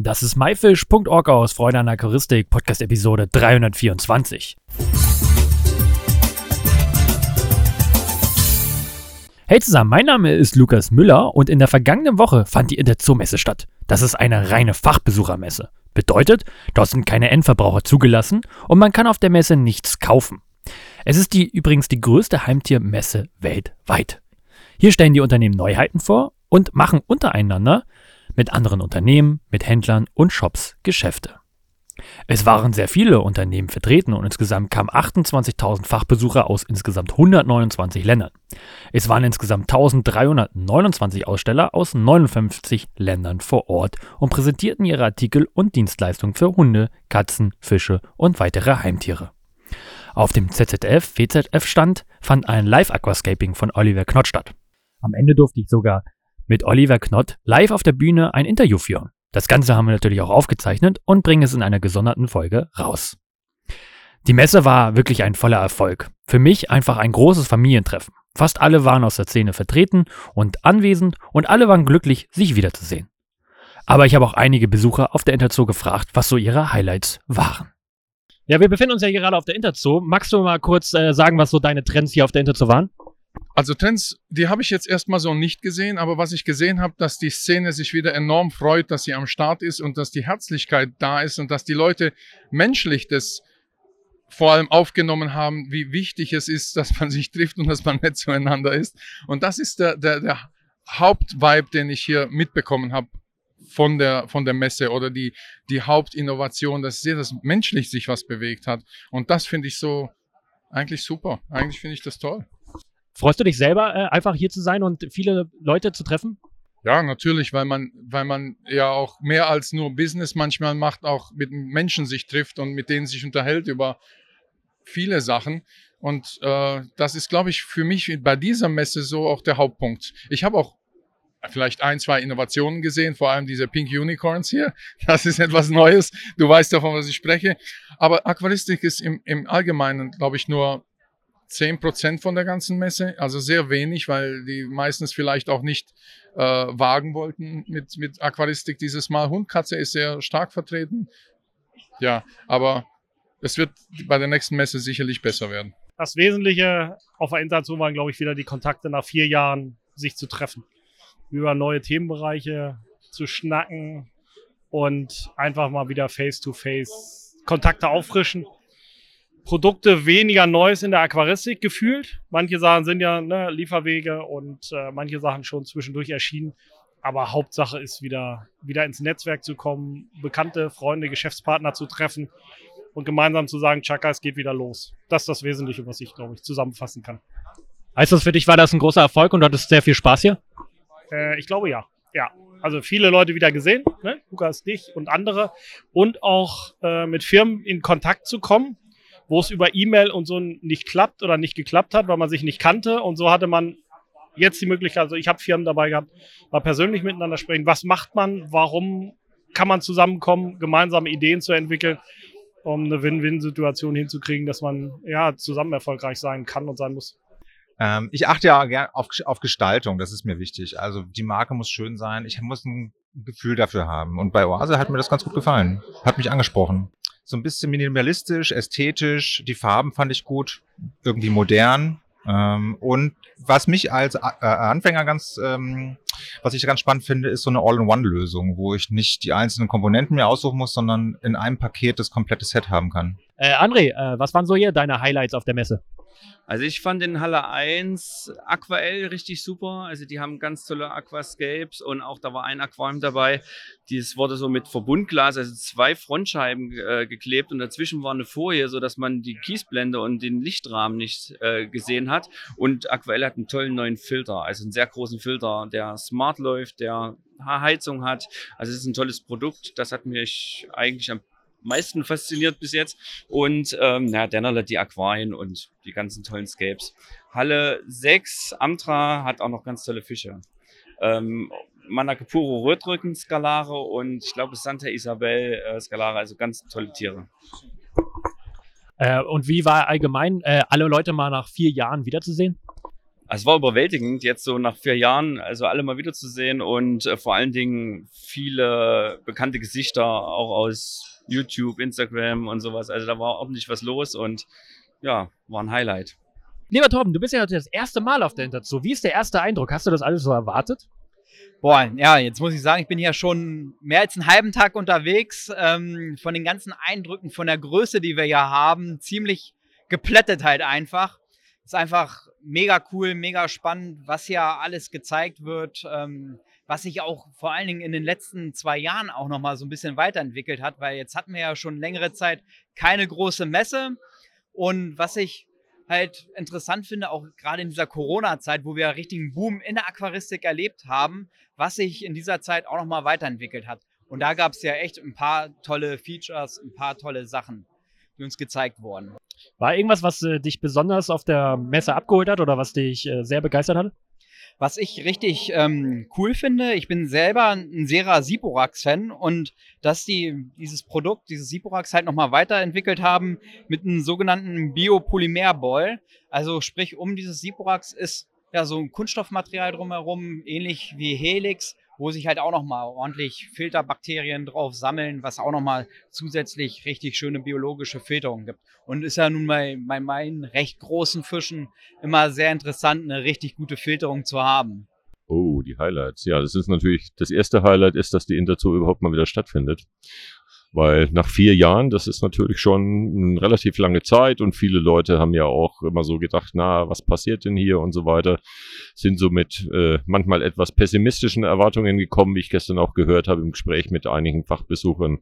Das ist myfish.org aus Freude an Aquaristik, Podcast Episode 324. Hey zusammen, mein Name ist Lukas Müller und in der vergangenen Woche fand die Interzoo-Messe statt. Das ist eine reine Fachbesuchermesse. Bedeutet, dort sind keine Endverbraucher zugelassen und man kann auf der Messe nichts kaufen. Es ist die übrigens die größte Heimtiermesse weltweit. Hier stellen die Unternehmen Neuheiten vor und machen untereinander mit anderen Unternehmen, mit Händlern und Shops Geschäfte. Es waren sehr viele Unternehmen vertreten und insgesamt kamen 28.000 Fachbesucher aus insgesamt 129 Ländern. Es waren insgesamt 1329 Aussteller aus 59 Ländern vor Ort und präsentierten ihre Artikel und Dienstleistungen für Hunde, Katzen, Fische und weitere Heimtiere. Auf dem ZZF WZF Stand fand ein Live-Aquascaping von Oliver Knott statt. Am Ende durfte ich sogar mit Oliver Knott live auf der Bühne ein Interview führen. Das Ganze haben wir natürlich auch aufgezeichnet und bringen es in einer gesonderten Folge raus. Die Messe war wirklich ein voller Erfolg. Für mich einfach ein großes Familientreffen. Fast alle waren aus der Szene vertreten und anwesend und alle waren glücklich, sich wiederzusehen. Aber ich habe auch einige Besucher auf der Interzoo gefragt, was so ihre Highlights waren. Ja, wir befinden uns ja gerade auf der Interzoo. Magst du mal kurz äh, sagen, was so deine Trends hier auf der Interzoo waren? Also Trends, die habe ich jetzt erstmal so nicht gesehen, aber was ich gesehen habe, dass die Szene sich wieder enorm freut, dass sie am Start ist und dass die Herzlichkeit da ist und dass die Leute menschlich das vor allem aufgenommen haben, wie wichtig es ist, dass man sich trifft und dass man nett zueinander ist. Und das ist der, der, der Hauptvibe, den ich hier mitbekommen habe von der, von der Messe oder die, die Hauptinnovation, dass sehr, dass menschlich sich was bewegt hat. Und das finde ich so eigentlich super. Eigentlich finde ich das toll. Freust du dich selber, äh, einfach hier zu sein und viele Leute zu treffen? Ja, natürlich, weil man, weil man ja auch mehr als nur Business manchmal macht, auch mit Menschen sich trifft und mit denen sich unterhält über viele Sachen. Und äh, das ist, glaube ich, für mich bei dieser Messe so auch der Hauptpunkt. Ich habe auch vielleicht ein, zwei Innovationen gesehen, vor allem diese Pink Unicorns hier. Das ist etwas Neues. Du weißt davon, was ich spreche. Aber Aquaristik ist im, im Allgemeinen, glaube ich, nur 10% von der ganzen Messe, also sehr wenig, weil die meistens vielleicht auch nicht äh, wagen wollten mit, mit Aquaristik dieses Mal. Hundkatze ist sehr stark vertreten. Ja, aber es wird bei der nächsten Messe sicherlich besser werden. Das Wesentliche auf der Interaktion waren, glaube ich, wieder die Kontakte nach vier Jahren, sich zu treffen. Über neue Themenbereiche zu schnacken und einfach mal wieder face-to-face -face Kontakte auffrischen Produkte weniger Neues in der Aquaristik gefühlt. Manche Sachen sind ja ne, Lieferwege und äh, manche Sachen schon zwischendurch erschienen. Aber Hauptsache ist wieder, wieder ins Netzwerk zu kommen, bekannte Freunde, Geschäftspartner zu treffen und gemeinsam zu sagen, Chaka, es geht wieder los. Das ist das Wesentliche, was ich, glaube ich, zusammenfassen kann. Heißt das für dich, war das ein großer Erfolg und du hattest sehr viel Spaß hier? Äh, ich glaube ja. Ja. Also viele Leute wieder gesehen, ne? Lukas, dich und andere. Und auch äh, mit Firmen in Kontakt zu kommen, wo es über E-Mail und so nicht klappt oder nicht geklappt hat, weil man sich nicht kannte. Und so hatte man jetzt die Möglichkeit, also ich habe Firmen dabei gehabt, mal persönlich miteinander sprechen. Was macht man? Warum kann man zusammenkommen, gemeinsame Ideen zu entwickeln, um eine Win-Win-Situation hinzukriegen, dass man ja zusammen erfolgreich sein kann und sein muss? Ähm, ich achte ja gern auf, auf Gestaltung, das ist mir wichtig. Also die Marke muss schön sein, ich muss ein Gefühl dafür haben. Und bei Oase hat mir das ganz gut gefallen. Hat mich angesprochen so ein bisschen minimalistisch, ästhetisch. Die Farben fand ich gut, irgendwie modern. Ähm, und was mich als äh, Anfänger ganz, ähm, was ich ganz spannend finde, ist so eine All-in-One-Lösung, wo ich nicht die einzelnen Komponenten mir aussuchen muss, sondern in einem Paket das komplette Set haben kann. Äh, André, äh, was waren so hier deine Highlights auf der Messe? Also ich fand in Halle 1 Aquael richtig super. Also die haben ganz tolle Aquascapes und auch da war ein Aquarium dabei. Dies wurde so mit Verbundglas, also zwei Frontscheiben äh, geklebt und dazwischen war eine Folie, so dass man die Kiesblende und den Lichtrahmen nicht äh, gesehen hat. Und Aquael hat einen tollen neuen Filter, also einen sehr großen Filter, der smart läuft, der Heizung hat. Also es ist ein tolles Produkt. Das hat mich eigentlich am meisten fasziniert bis jetzt. Und ähm, ja, Dennerle die Aquarien und die ganzen tollen Scapes. Halle 6, Amtra hat auch noch ganz tolle Fische. Ähm, Manakapuro Rötrücken Skalare und ich glaube Santa Isabel äh, Skalare, also ganz tolle Tiere. Äh, und wie war allgemein, äh, alle Leute mal nach vier Jahren wiederzusehen? Es war überwältigend, jetzt so nach vier Jahren, also alle mal wiederzusehen und äh, vor allen Dingen viele bekannte Gesichter auch aus YouTube, Instagram und sowas. Also da war ordentlich was los und ja, war ein Highlight. Lieber Torben, du bist ja das erste Mal auf der Interzoo. Wie ist der erste Eindruck? Hast du das alles so erwartet? Boah, ja, jetzt muss ich sagen, ich bin ja schon mehr als einen halben Tag unterwegs. Ähm, von den ganzen Eindrücken, von der Größe, die wir ja haben, ziemlich geplättet halt einfach. Ist einfach mega cool, mega spannend, was hier alles gezeigt wird, ähm, was sich auch vor allen Dingen in den letzten zwei Jahren auch nochmal so ein bisschen weiterentwickelt hat, weil jetzt hatten wir ja schon längere Zeit keine große Messe. Und was ich halt interessant finde, auch gerade in dieser Corona-Zeit, wo wir ja richtigen Boom in der Aquaristik erlebt haben, was sich in dieser Zeit auch nochmal weiterentwickelt hat. Und da gab es ja echt ein paar tolle Features, ein paar tolle Sachen, die uns gezeigt wurden. War irgendwas, was äh, dich besonders auf der Messe abgeholt hat oder was dich äh, sehr begeistert hat? Was ich richtig ähm, cool finde, ich bin selber ein Sera Siporax-Fan und dass die dieses Produkt, dieses Siporax halt nochmal weiterentwickelt haben mit einem sogenannten Biopolymer-Ball. Also sprich, um dieses Siporax ist ja so ein Kunststoffmaterial drumherum, ähnlich wie Helix wo sich halt auch nochmal ordentlich Filterbakterien drauf sammeln, was auch nochmal zusätzlich richtig schöne biologische Filterung gibt. Und ist ja nun bei, bei meinen recht großen Fischen immer sehr interessant, eine richtig gute Filterung zu haben. Oh, die Highlights. Ja, das ist natürlich, das erste Highlight ist, dass die Interzoo überhaupt mal wieder stattfindet. Weil nach vier Jahren, das ist natürlich schon eine relativ lange Zeit und viele Leute haben ja auch immer so gedacht, na, was passiert denn hier und so weiter, sind so mit äh, manchmal etwas pessimistischen Erwartungen gekommen, wie ich gestern auch gehört habe im Gespräch mit einigen Fachbesuchern.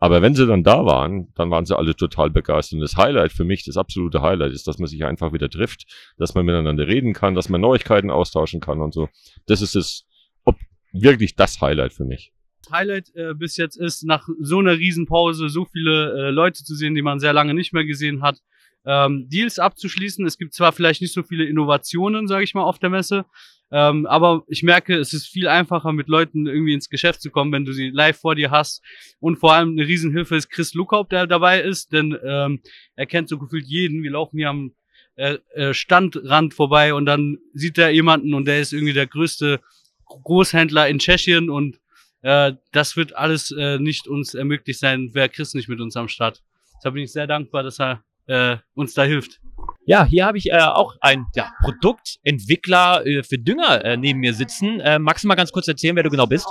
Aber wenn sie dann da waren, dann waren sie alle total begeistert. Und das Highlight für mich, das absolute Highlight ist, dass man sich einfach wieder trifft, dass man miteinander reden kann, dass man Neuigkeiten austauschen kann und so. Das ist es, ob wirklich das Highlight für mich. Highlight äh, bis jetzt ist, nach so einer Riesenpause so viele äh, Leute zu sehen, die man sehr lange nicht mehr gesehen hat, ähm, Deals abzuschließen. Es gibt zwar vielleicht nicht so viele Innovationen, sage ich mal, auf der Messe, ähm, aber ich merke, es ist viel einfacher, mit Leuten irgendwie ins Geschäft zu kommen, wenn du sie live vor dir hast. Und vor allem eine Riesenhilfe ist Chris Lukaup, der dabei ist, denn ähm, er kennt so gefühlt jeden. Wir laufen hier am äh, äh, Standrand vorbei und dann sieht er jemanden und der ist irgendwie der größte Großhändler in Tschechien und äh, das wird alles äh, nicht uns ermöglicht sein, wäre Chris nicht mit uns am Start. Deshalb bin ich sehr dankbar, dass er äh, uns da hilft. Ja, hier habe ich äh, auch ein ja, Produktentwickler äh, für Dünger äh, neben mir sitzen. Äh, magst du mal ganz kurz erzählen, wer du genau bist?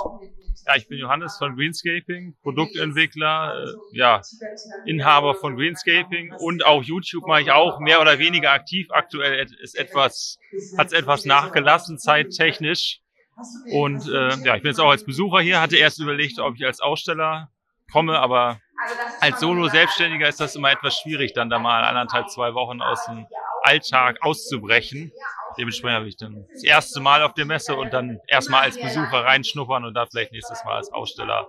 Ja, ich bin Johannes von Greenscaping, Produktentwickler, äh, ja, Inhaber von Greenscaping und auch YouTube mache ich auch mehr oder weniger aktiv. Aktuell ist etwas, hat es etwas nachgelassen, zeittechnisch. Und äh, ja, ich bin jetzt auch als Besucher hier, hatte erst überlegt, ob ich als Aussteller komme, aber als Solo-Selbstständiger ist das immer etwas schwierig, dann da mal anderthalb, zwei Wochen aus dem Alltag auszubrechen. Dementsprechend habe ich dann das erste Mal auf der Messe und dann erstmal als Besucher reinschnuppern und da vielleicht nächstes Mal als Aussteller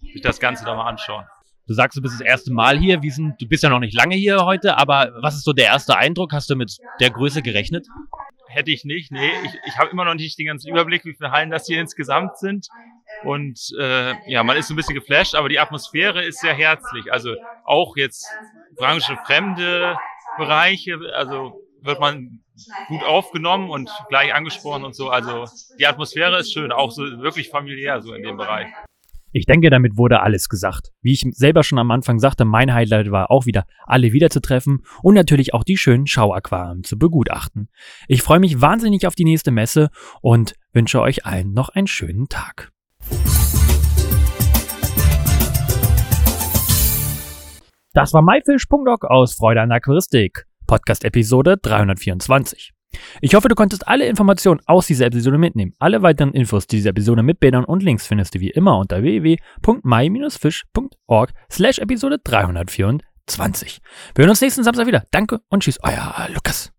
sich das Ganze da mal anschauen. Du sagst, du bist das erste Mal hier. Wie sind, du bist ja noch nicht lange hier heute, aber was ist so der erste Eindruck? Hast du mit der Größe gerechnet? Hätte ich nicht. Nee, ich, ich habe immer noch nicht den ganzen Überblick, wie viele Hallen das hier insgesamt sind. Und äh, ja, man ist ein bisschen geflasht, aber die Atmosphäre ist sehr herzlich. Also auch jetzt branchenfremde Bereiche, also wird man gut aufgenommen und gleich angesprochen und so. Also die Atmosphäre ist schön, auch so wirklich familiär so in dem Bereich. Ich denke, damit wurde alles gesagt. Wie ich selber schon am Anfang sagte, mein Highlight war auch wieder, alle wiederzutreffen und natürlich auch die schönen Schauaquarien zu begutachten. Ich freue mich wahnsinnig auf die nächste Messe und wünsche euch allen noch einen schönen Tag. Das war myfish.org aus Freude an Aquaristik, Podcast Episode 324. Ich hoffe, du konntest alle Informationen aus dieser Episode mitnehmen. Alle weiteren Infos zu dieser Episode mit Bildern und Links findest du wie immer unter www.my-fish.org slash Episode 324. Wir hören uns nächsten Samstag wieder. Danke und tschüss, euer Lukas.